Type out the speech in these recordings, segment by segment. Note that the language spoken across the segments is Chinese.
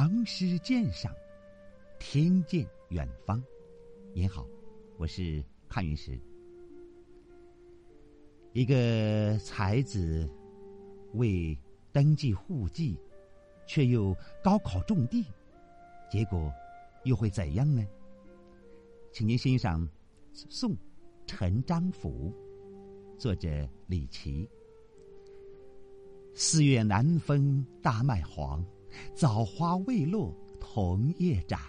唐诗鉴赏，听见远方。您好，我是看云石。一个才子为登记户籍，却又高考中第，结果又会怎样呢？请您欣赏《宋陈章甫》，作者李琦。四月南风大麦黄，枣花未落桐叶长。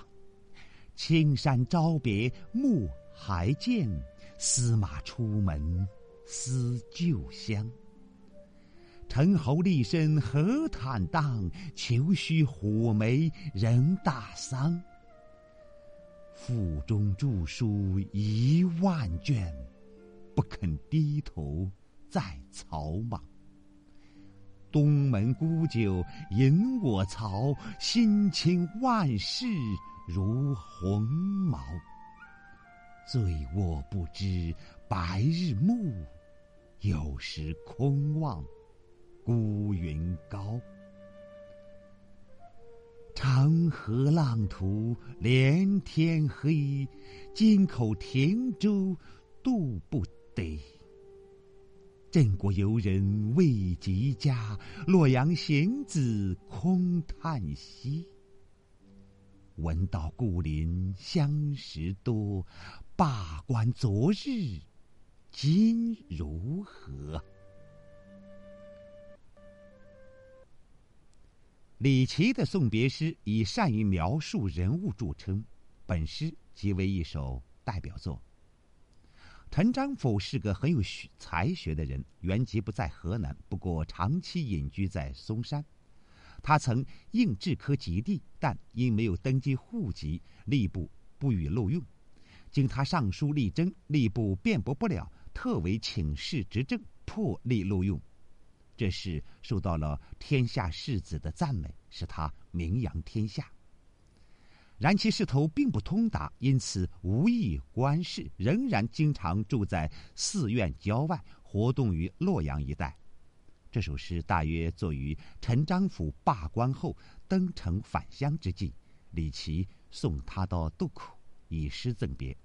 青山朝别暮还见，司马出门思旧乡。陈侯立身何坦荡，求须火眉人大桑。腹中著书一万卷，不肯低头在草莽。东门沽酒引我曹，心倾万事如鸿毛。醉卧不知白日暮，有时空望孤云高。长河浪图连天黑，京口停舟渡不得。郑国游人未及家，洛阳行子空叹息。闻道故邻相识多，罢官昨日今如何？李琦的送别诗以善于描述人物著称，本诗即为一首代表作。陈章甫是个很有学才学的人，原籍不在河南，不过长期隐居在嵩山。他曾应制科及第，但因没有登记户籍，吏部不予录用。经他上书力争，吏部辩驳不了，特为请示执政，破例录用。这事受到了天下士子的赞美，使他名扬天下。然其仕途并不通达，因此无意官事，仍然经常住在寺院郊外，活动于洛阳一带。这首诗大约作于陈章甫罢官后登城返乡之际，李琦送他到渡口，以诗赠别。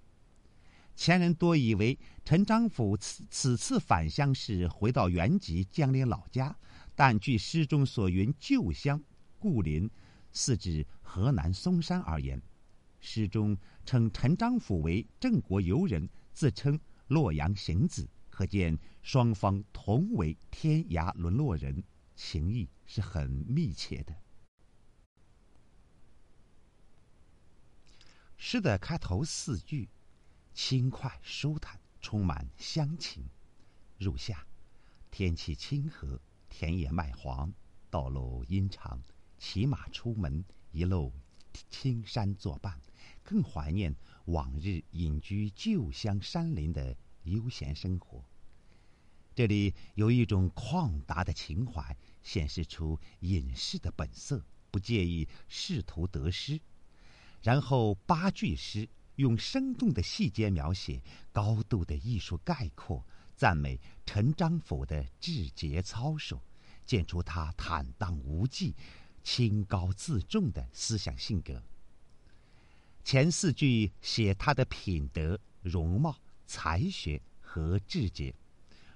前人多以为陈章甫此此次返乡是回到原籍江陵老家，但据诗中所云旧乡故邻。似指河南嵩山而言，诗中称陈章甫为郑国游人，自称洛阳行子，可见双方同为天涯沦落人，情谊是很密切的。诗的开头四句轻快舒坦，充满乡情。入夏，天气清和，田野麦黄，道路阴长。骑马出门，一路青山作伴，更怀念往日隐居旧乡山林的悠闲生活。这里有一种旷达的情怀，显示出隐士的本色，不介意仕途得失。然后八句诗用生动的细节描写，高度的艺术概括，赞美陈章甫的志节操守，见出他坦荡无忌。清高自重的思想性格。前四句写他的品德、容貌、才学和志节，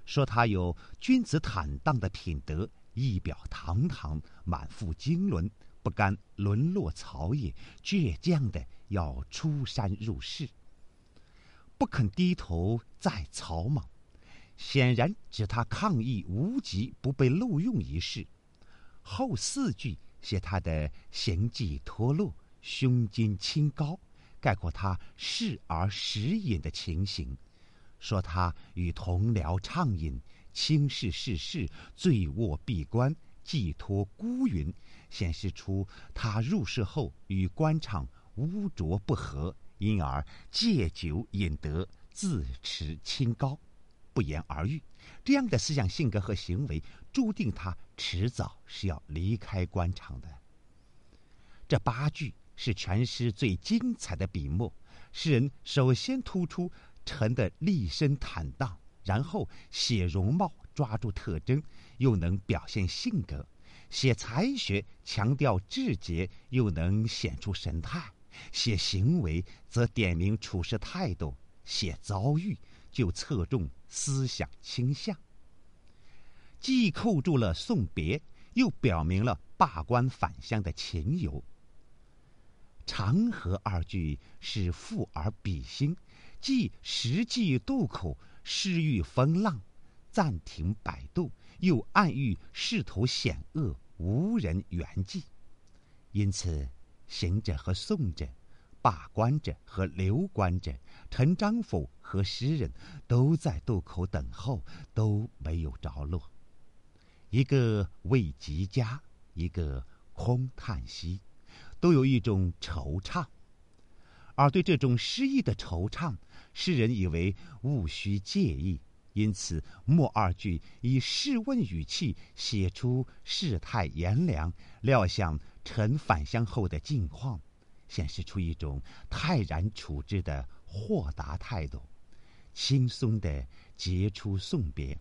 说他有君子坦荡的品德，仪表堂堂，满腹经纶，不甘沦落草野，倔强的要出山入世，不肯低头在草莽，显然指他抗议无极不被录用一事。后四句。写他的行迹脱落、胸襟清高，概括他视而时饮的情形，说他与同僚畅饮，轻视世事，醉卧闭关，寄托孤云，显示出他入世后与官场污浊不和，因而借酒饮得，自持清高，不言而喻。这样的思想性格和行为，注定他迟早是要离开官场的。这八句是全诗最精彩的笔墨。诗人首先突出陈的立身坦荡，然后写容貌，抓住特征，又能表现性格，写才学强调志节，又能显出神态；写行为则点明处事态度；写遭遇就侧重思想倾向。既扣住了送别，又表明了罢官返乡的情由。长河二句是富而比兴，既实际渡口，失遇风浪，暂停摆渡，又暗喻仕途险恶，无人援济。因此，行者和送者，罢官者和留官者，陈章甫和诗人，都在渡口等候，都没有着落。一个未及家，一个空叹息，都有一种惆怅。而对这种失意的惆怅，诗人以为务须介意，因此末二句以试问语气写出世态炎凉，料想臣返乡后的境况，显示出一种泰然处之的豁达态度，轻松的结出送别。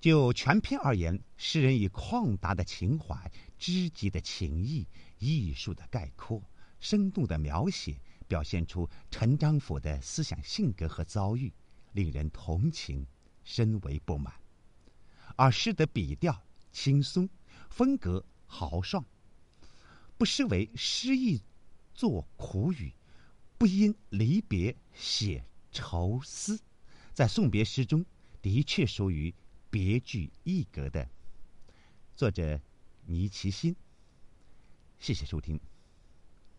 就全篇而言，诗人以旷达的情怀、知己的情谊、艺术的概括、生动的描写，表现出陈章甫的思想性格和遭遇，令人同情，深为不满。而诗的笔调轻松，风格豪爽，不失为诗意作苦语，不因离别写愁思，在送别诗中的确属于。别具一格的作者倪其新，谢谢收听。